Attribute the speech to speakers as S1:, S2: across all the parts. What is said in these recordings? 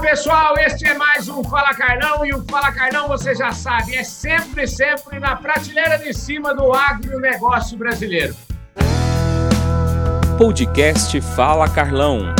S1: pessoal, este é mais um Fala Carlão e o Fala Carlão, você já sabe, é sempre, sempre na prateleira de cima do agronegócio brasileiro.
S2: Podcast Fala Carlão.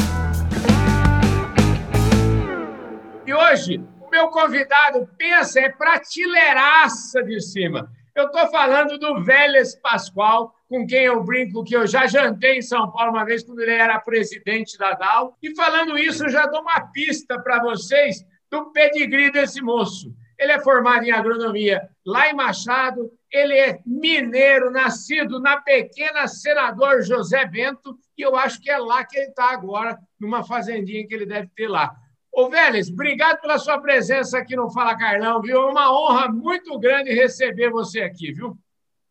S1: E hoje, o meu convidado, pensa, é prateleiraça de cima. Eu estou falando do Vélez Pascoal, com quem eu brinco que eu já jantei em São Paulo uma vez quando ele era presidente da DAO. E falando isso, eu já dou uma pista para vocês do pedigree desse moço. Ele é formado em agronomia lá em Machado, ele é mineiro, nascido na pequena Senador José Bento, e eu acho que é lá que ele está agora, numa fazendinha que ele deve ter lá. Ô, Vélez, obrigado pela sua presença aqui no Fala Carlão, viu? É uma honra muito grande receber você aqui, viu?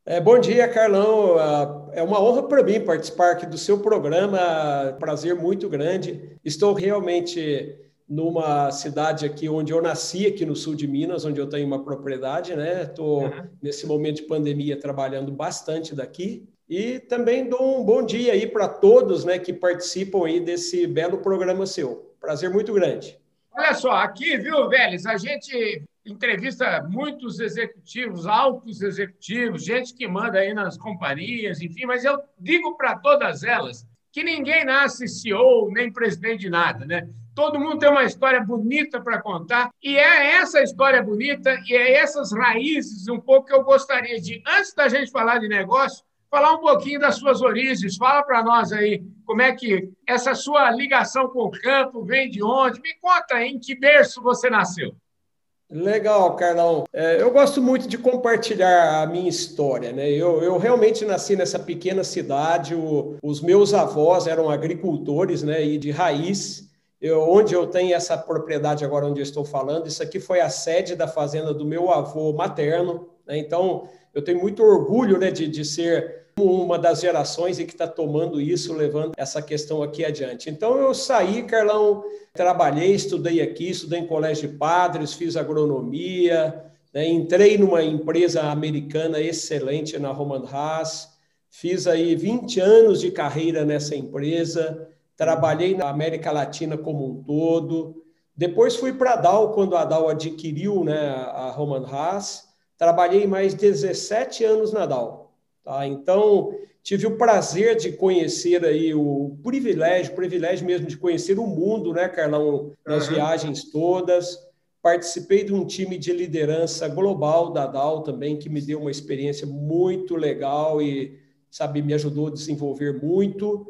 S3: É, bom dia, Carlão. Ah, é uma honra para mim participar aqui do seu programa. Prazer muito grande. Estou realmente numa cidade aqui onde eu nasci, aqui no sul de Minas, onde eu tenho uma propriedade, né? Estou uhum. nesse momento de pandemia trabalhando bastante daqui. E também dou um bom dia aí para todos, né, que participam aí desse belo programa seu. Prazer muito grande.
S1: Olha só, aqui, viu, Vélez, a gente entrevista muitos executivos, altos executivos, gente que manda aí nas companhias, enfim, mas eu digo para todas elas que ninguém nasce CEO nem presidente de nada, né? Todo mundo tem uma história bonita para contar e é essa história bonita e é essas raízes um pouco que eu gostaria de, antes da gente falar de negócio, falar um pouquinho das suas origens. Fala para nós aí como é que essa sua ligação com o campo vem de onde. Me conta em que berço você nasceu.
S3: Legal, Carlão. É, eu gosto muito de compartilhar a minha história, né? Eu, eu realmente nasci nessa pequena cidade. O, os meus avós eram agricultores, né? E de raiz. Eu, onde eu tenho essa propriedade agora onde eu estou falando, isso aqui foi a sede da fazenda do meu avô materno. Né? Então, eu tenho muito orgulho né, de, de ser uma das gerações que está tomando isso, levando essa questão aqui adiante. Então, eu saí, Carlão, trabalhei, estudei aqui, estudei em colégio de padres, fiz agronomia, né, entrei numa empresa americana excelente na Roman Haas, fiz aí 20 anos de carreira nessa empresa, trabalhei na América Latina como um todo, depois fui para a Dow, quando a Dow adquiriu né, a Roman Haas, Trabalhei mais 17 anos na Dow. Tá? Então, tive o prazer de conhecer aí o privilégio, privilégio mesmo de conhecer o mundo, né, Carlão, nas uhum. viagens todas. Participei de um time de liderança global da Dow também, que me deu uma experiência muito legal e, sabe, me ajudou a desenvolver muito.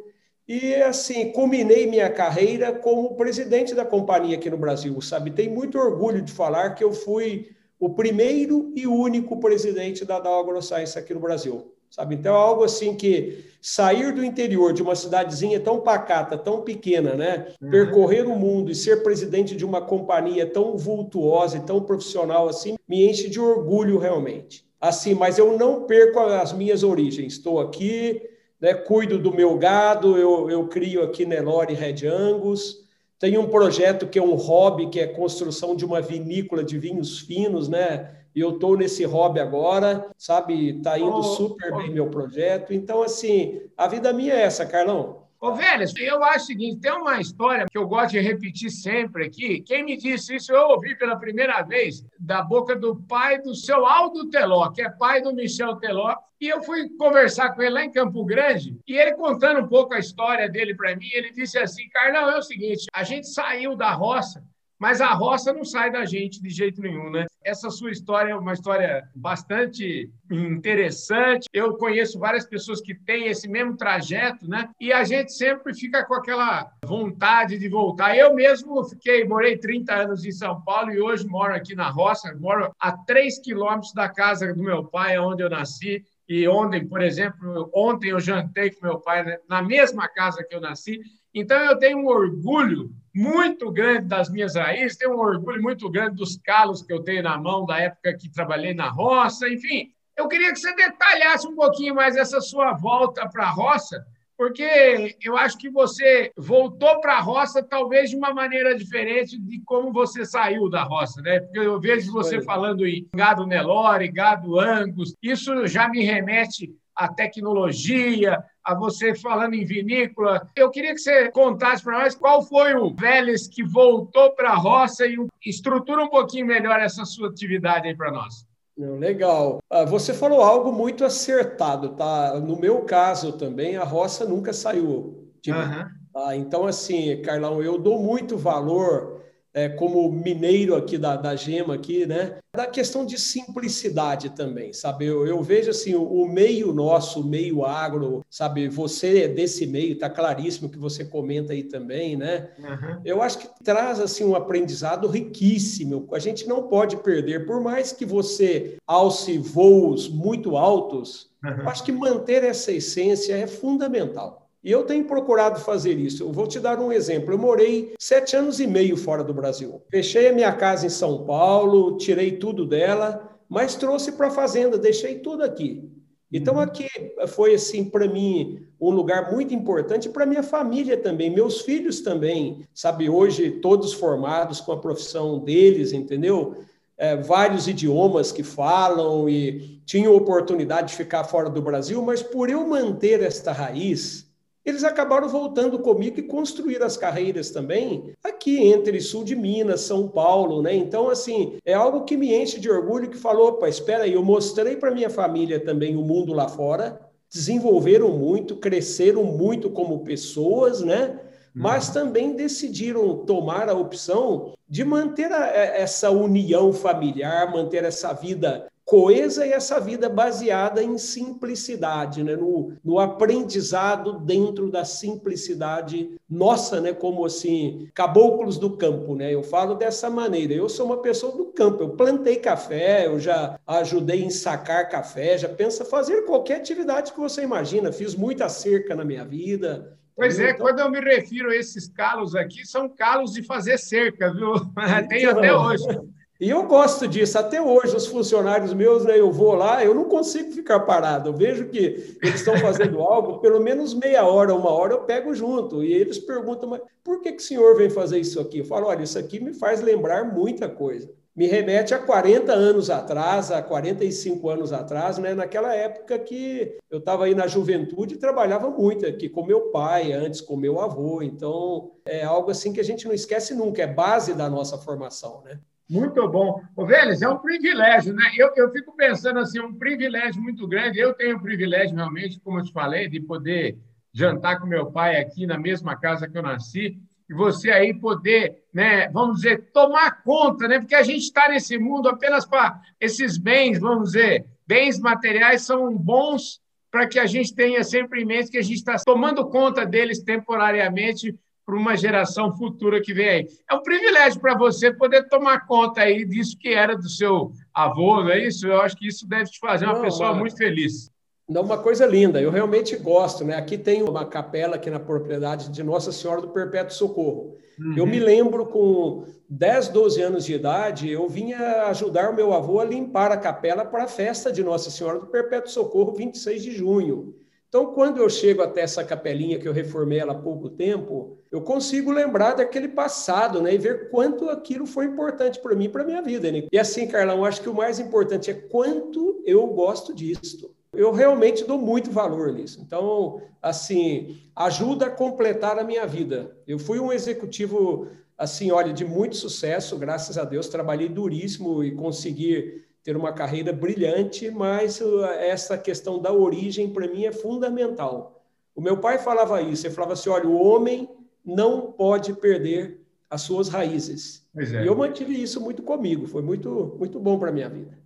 S3: E, assim, culminei minha carreira como presidente da companhia aqui no Brasil, sabe? Tenho muito orgulho de falar que eu fui o primeiro e único presidente da Dow AgroScience aqui no Brasil. Sabe? Então, é algo assim que sair do interior de uma cidadezinha tão pacata, tão pequena, né? Uhum. Percorrer o mundo e ser presidente de uma companhia tão vultuosa e tão profissional assim, me enche de orgulho realmente. Assim, mas eu não perco as minhas origens. Estou aqui, né, cuido do meu gado, eu, eu crio aqui Nelore Red Angus, tem um projeto que é um hobby, que é a construção de uma vinícola de vinhos finos, né? E eu estou nesse hobby agora, sabe? Está indo oh, super oh. bem meu projeto. Então, assim, a vida minha é essa, Carlão.
S1: Ô, Vélez, eu acho o seguinte: tem uma história que eu gosto de repetir sempre aqui. Quem me disse isso, eu ouvi pela primeira vez da boca do pai do seu Aldo Teló, que é pai do Michel Teló. E eu fui conversar com ele lá em Campo Grande, e ele contando um pouco a história dele para mim, ele disse assim: Carlão, é o seguinte, a gente saiu da roça mas a roça não sai da gente de jeito nenhum, né? Essa sua história é uma história bastante interessante. Eu conheço várias pessoas que têm esse mesmo trajeto, né? E a gente sempre fica com aquela vontade de voltar. Eu mesmo fiquei, morei 30 anos em São Paulo e hoje moro aqui na roça, moro a 3 quilômetros da casa do meu pai, onde eu nasci. E ontem, por exemplo, ontem eu jantei com meu pai né, na mesma casa que eu nasci. Então eu tenho um orgulho muito grande das minhas raízes, tenho um orgulho muito grande dos calos que eu tenho na mão da época que trabalhei na roça, enfim. Eu queria que você detalhasse um pouquinho mais essa sua volta para a roça, porque eu acho que você voltou para a roça talvez de uma maneira diferente de como você saiu da roça, né? Porque eu vejo você falando em gado Nelore, gado Angus, isso já me remete a tecnologia, a você falando em vinícola. Eu queria que você contasse para nós qual foi o Vélez que voltou para a roça e estrutura um pouquinho melhor essa sua atividade aí para nós.
S3: Legal. Ah, você falou algo muito acertado, tá? No meu caso também, a roça nunca saiu de mim. Uhum. Então, assim, Carlão, eu dou muito valor é, como mineiro aqui da, da Gema aqui, né? Da questão de simplicidade também, sabe? Eu, eu vejo assim, o, o, meio nosso, o meio agro, sabe? Você é desse meio, tá claríssimo que você comenta aí também, né? Uhum. Eu acho que traz assim um aprendizado riquíssimo. A gente não pode perder, por mais que você alce voos muito altos, uhum. eu acho que manter essa essência é fundamental. E eu tenho procurado fazer isso. Eu vou te dar um exemplo. Eu morei sete anos e meio fora do Brasil. Fechei a minha casa em São Paulo, tirei tudo dela, mas trouxe para a fazenda, deixei tudo aqui. Então uhum. aqui foi assim para mim um lugar muito importante para minha família também, meus filhos também, sabe hoje todos formados com a profissão deles, entendeu? É, vários idiomas que falam e tinham oportunidade de ficar fora do Brasil, mas por eu manter esta raiz, eles acabaram voltando comigo e construíram as carreiras também aqui entre sul de Minas, São Paulo, né? Então, assim, é algo que me enche de orgulho que falou, opa, espera aí, eu mostrei para minha família também o mundo lá fora, desenvolveram muito, cresceram muito como pessoas, né? Uhum. Mas também decidiram tomar a opção de manter a, essa união familiar, manter essa vida coesa e essa vida baseada em simplicidade, né? no, no aprendizado dentro da simplicidade nossa, né? como assim, caboclos do campo. Né? Eu falo dessa maneira. Eu sou uma pessoa do campo, eu plantei café, eu já ajudei em sacar café, já pensa fazer qualquer atividade que você imagina. Fiz muita cerca na minha vida,
S1: Pois é, então... quando eu me refiro a esses calos aqui, são calos de fazer cerca, viu? Tem até hoje.
S3: E eu gosto disso. Até hoje, os funcionários meus, né, eu vou lá, eu não consigo ficar parado. Eu vejo que eles estão fazendo algo, pelo menos meia hora, uma hora, eu pego junto. E eles perguntam, mas por que, que o senhor vem fazer isso aqui? Eu falo, olha, isso aqui me faz lembrar muita coisa. Me remete a 40 anos atrás, a 45 anos atrás, né? naquela época que eu estava aí na juventude e trabalhava muito aqui com meu pai, antes com meu avô. Então, é algo assim que a gente não esquece nunca, é base da nossa formação, né?
S1: Muito bom. Ô, Vélez, é um privilégio, né? Eu, eu fico pensando assim, um privilégio muito grande. Eu tenho o privilégio, realmente, como eu te falei, de poder jantar com meu pai aqui na mesma casa que eu nasci, e você aí poder, né, vamos dizer, tomar conta, né? Porque a gente está nesse mundo apenas para esses bens, vamos dizer, bens materiais são bons para que a gente tenha sempre em mente que a gente está tomando conta deles temporariamente para uma geração futura que vem aí. É um privilégio para você poder tomar conta aí disso que era do seu avô, não é isso? Eu acho que isso deve te fazer uma não, pessoa muito feliz.
S3: Não, uma coisa linda, eu realmente gosto, né? Aqui tem uma capela aqui na propriedade de Nossa Senhora do Perpétuo Socorro. Uhum. Eu me lembro com 10, 12 anos de idade, eu vinha ajudar o meu avô a limpar a capela para a festa de Nossa Senhora do Perpétuo Socorro, 26 de junho. Então, quando eu chego até essa capelinha que eu reformei ela há pouco tempo, eu consigo lembrar daquele passado, né? E ver quanto aquilo foi importante para mim para minha vida, né? E assim, Carlão, acho que o mais importante é quanto eu gosto disso. Eu realmente dou muito valor nisso. Então, assim, ajuda a completar a minha vida. Eu fui um executivo, assim, olha, de muito sucesso, graças a Deus, trabalhei duríssimo e consegui ter uma carreira brilhante, mas uh, essa questão da origem, para mim, é fundamental. O meu pai falava isso, ele falava assim: olha, o homem não pode perder as suas raízes. É. E eu mantive isso muito comigo, foi muito, muito bom para a minha vida.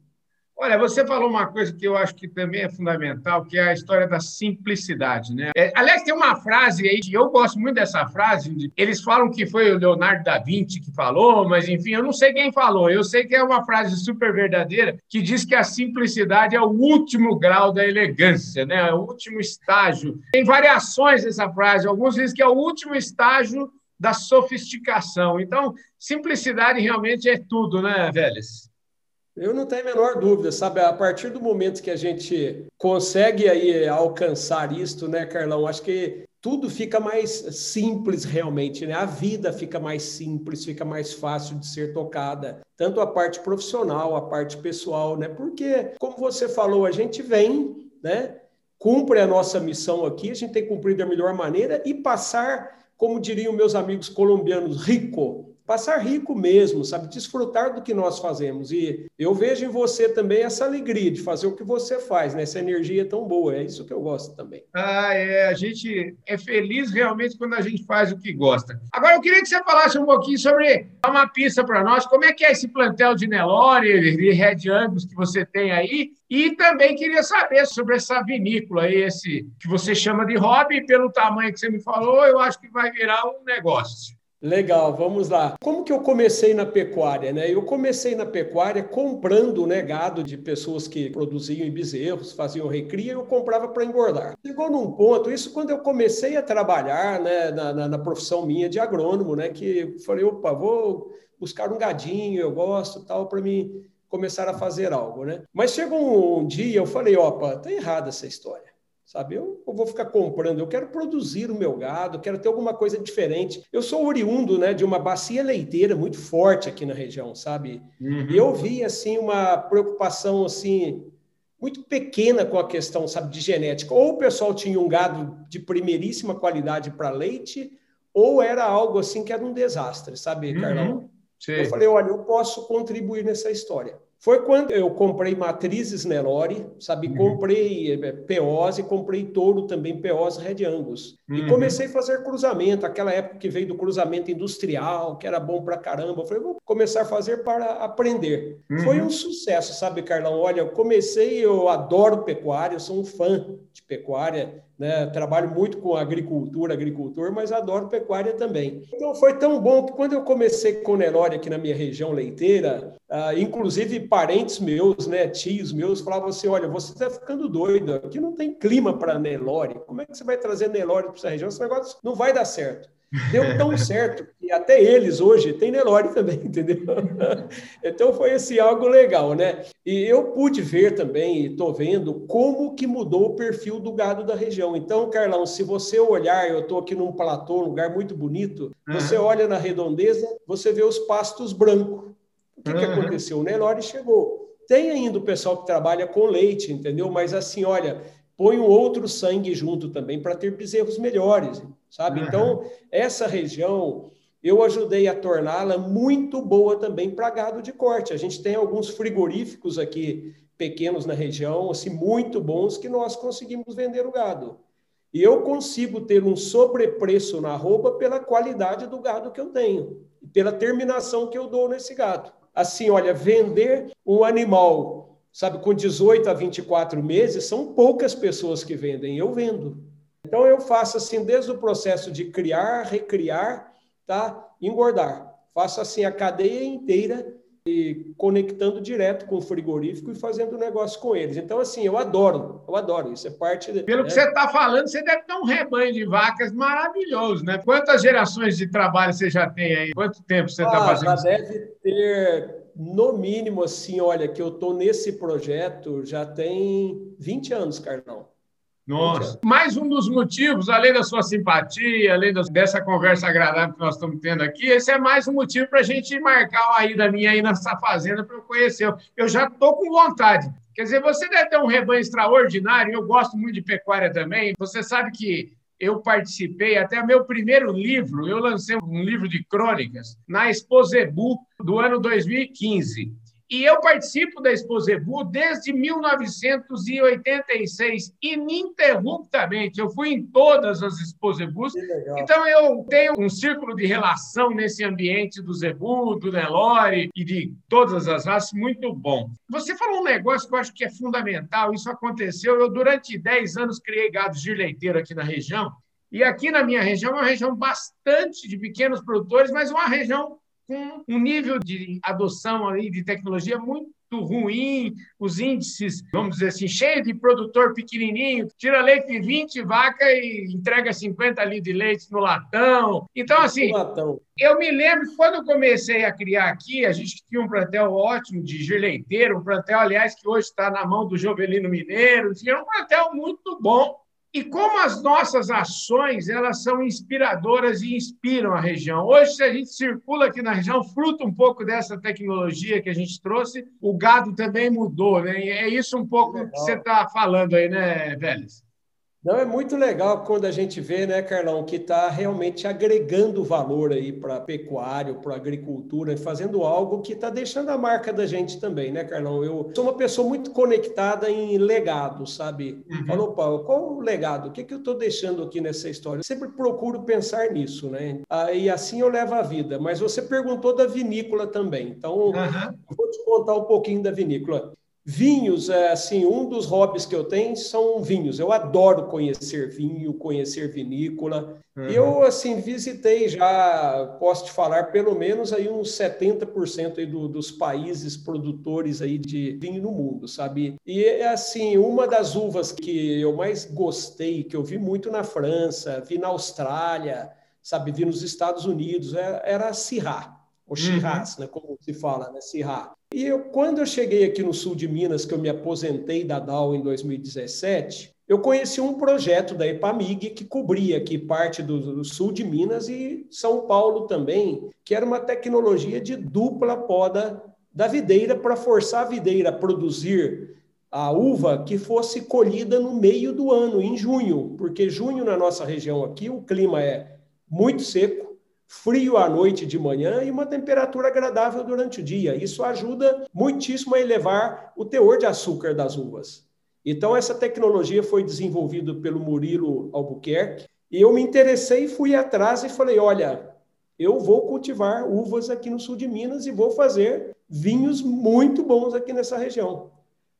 S1: Olha, você falou uma coisa que eu acho que também é fundamental, que é a história da simplicidade, né? É, aliás, tem uma frase aí, eu gosto muito dessa frase, eles falam que foi o Leonardo da Vinci que falou, mas enfim, eu não sei quem falou, eu sei que é uma frase super verdadeira, que diz que a simplicidade é o último grau da elegância, né? É o último estágio. Tem variações dessa frase, alguns dizem que é o último estágio da sofisticação. Então, simplicidade realmente é tudo, né, Vélez?
S3: Eu não tenho a menor dúvida, sabe? A partir do momento que a gente consegue aí alcançar isto, né, Carlão? Acho que tudo fica mais simples realmente, né? A vida fica mais simples, fica mais fácil de ser tocada, tanto a parte profissional, a parte pessoal, né? Porque, como você falou, a gente vem, né? cumpre a nossa missão aqui, a gente tem que cumprir da melhor maneira e passar, como diriam meus amigos colombianos, rico, passar rico mesmo, sabe? Desfrutar do que nós fazemos. E eu vejo em você também essa alegria de fazer o que você faz, né? Essa energia tão boa. É isso que eu gosto também.
S1: Ah, é. A gente é feliz realmente quando a gente faz o que gosta. Agora, eu queria que você falasse um pouquinho sobre, uma pista para nós, como é que é esse plantel de Nelore e Red Angus que você tem aí e também queria saber sobre essa vinícola aí, esse que você chama de hobby, pelo tamanho que você me falou, eu acho que vai virar um negócio.
S3: Legal, vamos lá. Como que eu comecei na pecuária? Né? Eu comecei na pecuária comprando né, gado de pessoas que produziam bezerros, faziam recria, eu comprava para engordar. Chegou num ponto, isso quando eu comecei a trabalhar né, na, na, na, profissão minha de agrônomo, né, que falei, opa, vou buscar um gadinho, eu gosto, tal, para mim começar a fazer algo. Né? Mas chegou um dia, eu falei, opa, tá errada essa história sabe? Eu, eu, vou ficar comprando, eu quero produzir o meu gado, quero ter alguma coisa diferente. Eu sou oriundo, né, de uma bacia leiteira muito forte aqui na região, sabe? Uhum. E eu vi assim uma preocupação assim muito pequena com a questão, sabe, de genética. Ou o pessoal tinha um gado de primeiríssima qualidade para leite, ou era algo assim que era um desastre, sabe, uhum. Carlão? Eu falei, olha, eu posso contribuir nessa história. Foi quando eu comprei matrizes Nelore, sabe? Uhum. Comprei eh, Peose, comprei touro também, Peose Red Angus. Uhum. E comecei a fazer cruzamento, aquela época que veio do cruzamento industrial, que era bom pra caramba. Eu falei, vou começar a fazer para aprender. Uhum. Foi um sucesso, sabe, Carlão? Olha, eu comecei, eu adoro pecuária, eu sou um fã de pecuária, né? Trabalho muito com agricultura, agricultor, mas adoro pecuária também. Então foi tão bom que quando eu comecei com Nelore aqui na minha região leiteira, Uh, inclusive parentes meus, né, tios meus, falavam assim: olha, você está ficando doido, aqui não tem clima para Nelore. Como é que você vai trazer Nelore para essa região? Esse negócio não vai dar certo. Deu tão certo que até eles hoje têm Nelore também, entendeu? então foi esse algo legal, né? E eu pude ver também, e estou vendo, como que mudou o perfil do gado da região. Então, Carlão, se você olhar, eu estou aqui num platô, um lugar muito bonito, você olha na redondeza, você vê os pastos brancos. O que, uhum. que aconteceu? O Nelore chegou. Tem ainda o pessoal que trabalha com leite, entendeu? Mas assim, olha, põe um outro sangue junto também para ter bezerros melhores, sabe? Então, essa região eu ajudei a torná-la muito boa também para gado de corte. A gente tem alguns frigoríficos aqui pequenos na região, assim, muito bons, que nós conseguimos vender o gado. E eu consigo ter um sobrepreço na roupa pela qualidade do gado que eu tenho, pela terminação que eu dou nesse gado assim, olha, vender um animal, sabe, com 18 a 24 meses, são poucas pessoas que vendem, eu vendo. Então eu faço assim desde o processo de criar, recriar, tá? Engordar. Faço assim a cadeia inteira e conectando direto com o frigorífico e fazendo negócio com eles. Então, assim, eu adoro, eu adoro. Isso é parte. De,
S1: Pelo né? que você está falando, você deve ter um rebanho de vacas maravilhoso, né? Quantas gerações de trabalho você já tem aí? Quanto tempo você está ah, fazendo?
S3: Já deve ter, no mínimo, assim, olha, que eu estou nesse projeto já tem 20 anos, Carlão.
S1: Nossa. Mais um dos motivos, além da sua simpatia, além dessa conversa agradável que nós estamos tendo aqui, esse é mais um motivo para a gente marcar a ida minha aí nessa fazenda para eu conhecer. Eu já estou com vontade. Quer dizer, você deve ter um rebanho extraordinário, eu gosto muito de pecuária também. Você sabe que eu participei, até meu primeiro livro, eu lancei um livro de crônicas na Exposebu do ano 2015. E eu participo da Exposebu desde 1986, ininterruptamente. Eu fui em todas as Exposebus. Então, eu tenho um círculo de relação nesse ambiente do Zebu, do Nelore e de todas as raças muito bom. Você falou um negócio que eu acho que é fundamental. Isso aconteceu. Eu, durante 10 anos, criei gado de leiteiro aqui na região. E aqui na minha região é uma região bastante de pequenos produtores, mas uma região com um nível de adoção aí de tecnologia muito ruim, os índices, vamos dizer assim, cheio de produtor pequenininho, tira leite de 20 vacas e entrega 50 litros de leite no latão. Então, assim, eu me lembro que quando eu comecei a criar aqui, a gente tinha um plantel ótimo de girleiteiro, um plantel, aliás, que hoje está na mão do Jovelino Mineiro, tinha um plantel muito bom e como as nossas ações elas são inspiradoras e inspiram a região. Hoje, se a gente circula aqui na região, fruto um pouco dessa tecnologia que a gente trouxe, o gado também mudou, né? E é isso um pouco Legal. que você está falando aí, né, Vélez?
S3: Não, é muito legal quando a gente vê, né, Carlão, que está realmente agregando valor aí para pecuário, para agricultura, fazendo algo que está deixando a marca da gente também, né, Carlão? Eu sou uma pessoa muito conectada em legado, sabe? Uhum. Falou, Paulo, qual o legado? O que, que eu estou deixando aqui nessa história? Eu sempre procuro pensar nisso, né? Ah, e assim eu levo a vida. Mas você perguntou da vinícola também, então uhum. vou te contar um pouquinho da vinícola. Vinhos, é assim, um dos hobbies que eu tenho são vinhos. Eu adoro conhecer vinho, conhecer vinícola. Uhum. Eu, assim, visitei já, posso te falar, pelo menos aí uns 70% aí do, dos países produtores aí de vinho no mundo, sabe? E, assim, uma das uvas que eu mais gostei, que eu vi muito na França, vi na Austrália, sabe? Vi nos Estados Unidos, era, era a Syrah, ou Shiraz, uhum. né? Como se fala, né? Syrah. E eu, quando eu cheguei aqui no sul de Minas, que eu me aposentei da DAO em 2017, eu conheci um projeto da EPAMIG que cobria aqui parte do, do, sul de Minas e São Paulo também, que era uma tecnologia de dupla poda da videira para forçar a videira a produzir a uva que fosse colhida no meio do ano, em junho, porque junho na nossa região aqui o clima é muito seco, frio à noite e de manhã e uma temperatura agradável durante o dia. Isso ajuda muitíssimo a elevar o teor de açúcar das uvas. Então, essa tecnologia foi desenvolvida pelo Murilo Albuquerque e eu me interessei, fui atrás e falei: olha, eu vou cultivar uvas aqui no sul de Minas e vou fazer vinhos muito bons aqui nessa região.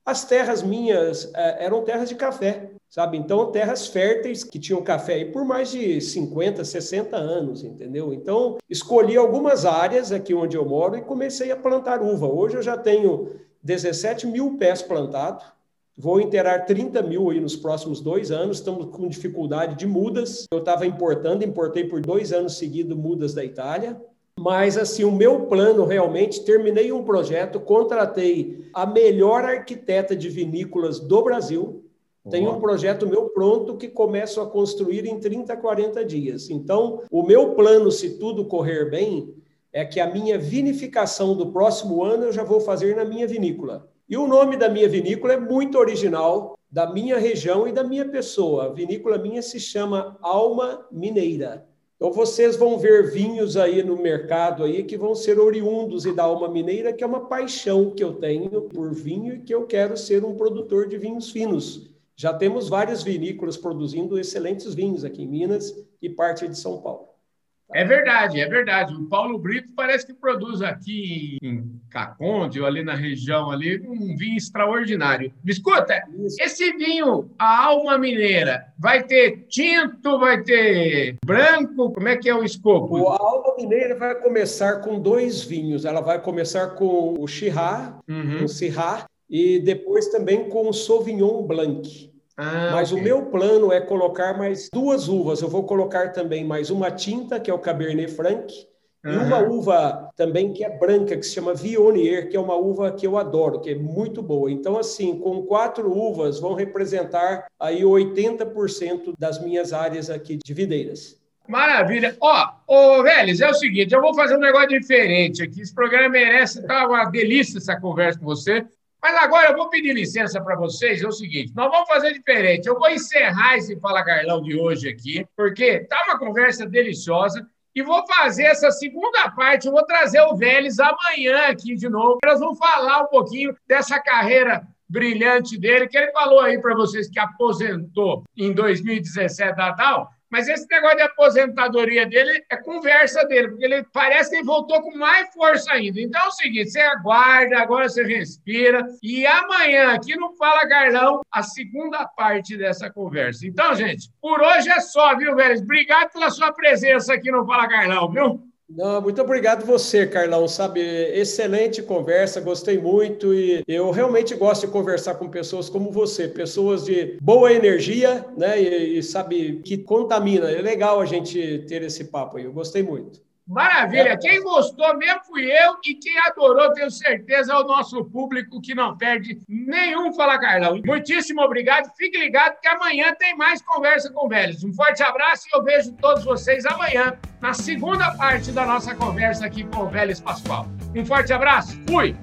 S3: As terras minhas eh, eram terras de café sabe? Então, terras férteis que tinham café aí por mais de 50, 60 anos, entendeu? Então, escolhi algumas áreas aqui onde eu moro e comecei a plantar uva. Hoje eu já tenho 17 mil pés plantados, vou interar 30 mil aí nos próximos dois anos, estamos com dificuldade de mudas. Eu estava importando, importei por dois anos seguidos mudas da Itália. Mas, assim, o meu plano realmente, terminei um projeto, contratei a melhor arquiteta de vinícolas do Brasil, tem um projeto meu pronto que começo a construir em 30, 40 dias. Então, o meu plano, se tudo correr bem, é que a minha vinificação do próximo ano eu já vou fazer na minha vinícola. E o nome da minha vinícola é muito original, da minha região e da minha pessoa. A vinícola minha se chama Alma Mineira. Então vocês vão ver vinhos aí no mercado aí que vão ser oriundos e da alma mineira, que é uma paixão que eu tenho por vinho e que eu quero ser um produtor de vinhos finos. Já temos várias vinícolas produzindo excelentes vinhos aqui em Minas e parte de São Paulo.
S1: É verdade, é verdade. O Paulo Brito parece que produz aqui em Caconde, ou ali na região ali, um vinho extraordinário. Me escuta, Isso. esse vinho, a alma mineira, vai ter tinto, vai ter branco? Como é que é o escopo?
S3: A alma mineira vai começar com dois vinhos. Ela vai começar com o Chirá, uhum. o Syrah, e depois também com o Sauvignon Blanc. Ah, Mas okay. o meu plano é colocar mais duas uvas. Eu vou colocar também mais uma tinta, que é o Cabernet Franc, uhum. e uma uva também que é branca, que se chama Viognier, que é uma uva que eu adoro, que é muito boa. Então, assim, com quatro uvas vão representar aí 80% das minhas áreas aqui de videiras.
S1: Maravilha. Ó, ô, Vélez, é o seguinte, eu vou fazer um negócio diferente aqui. Esse programa merece, tá uma delícia essa conversa com você. Mas agora eu vou pedir licença para vocês. É o seguinte: nós vamos fazer diferente. Eu vou encerrar esse Fala Carlão de hoje aqui, porque tá uma conversa deliciosa. E vou fazer essa segunda parte. Eu vou trazer o Vélez amanhã aqui de novo. Nós vamos falar um pouquinho dessa carreira brilhante dele, que ele falou aí para vocês que aposentou em 2017 da tal. Mas esse negócio de aposentadoria dele é conversa dele, porque ele parece que ele voltou com mais força ainda. Então é o seguinte: você aguarda, agora você respira. E amanhã, aqui no Fala Carlão, a segunda parte dessa conversa. Então, gente, por hoje é só, viu, velho? Obrigado pela sua presença aqui no Fala Carlão, viu?
S3: Não, muito obrigado você, Carlão. Sabe, excelente conversa, gostei muito e eu realmente gosto de conversar com pessoas como você, pessoas de boa energia, né? E, e sabe que contamina. É legal a gente ter esse papo aí. Eu gostei muito.
S1: Maravilha. Quem gostou mesmo fui eu e quem adorou, tenho certeza, é o nosso público que não perde nenhum Fala Carlão. Muitíssimo obrigado. Fique ligado que amanhã tem mais conversa com velhos. Um forte abraço e eu vejo todos vocês amanhã na segunda parte da nossa conversa aqui com o Vélez Pascoal. Um forte abraço. Fui!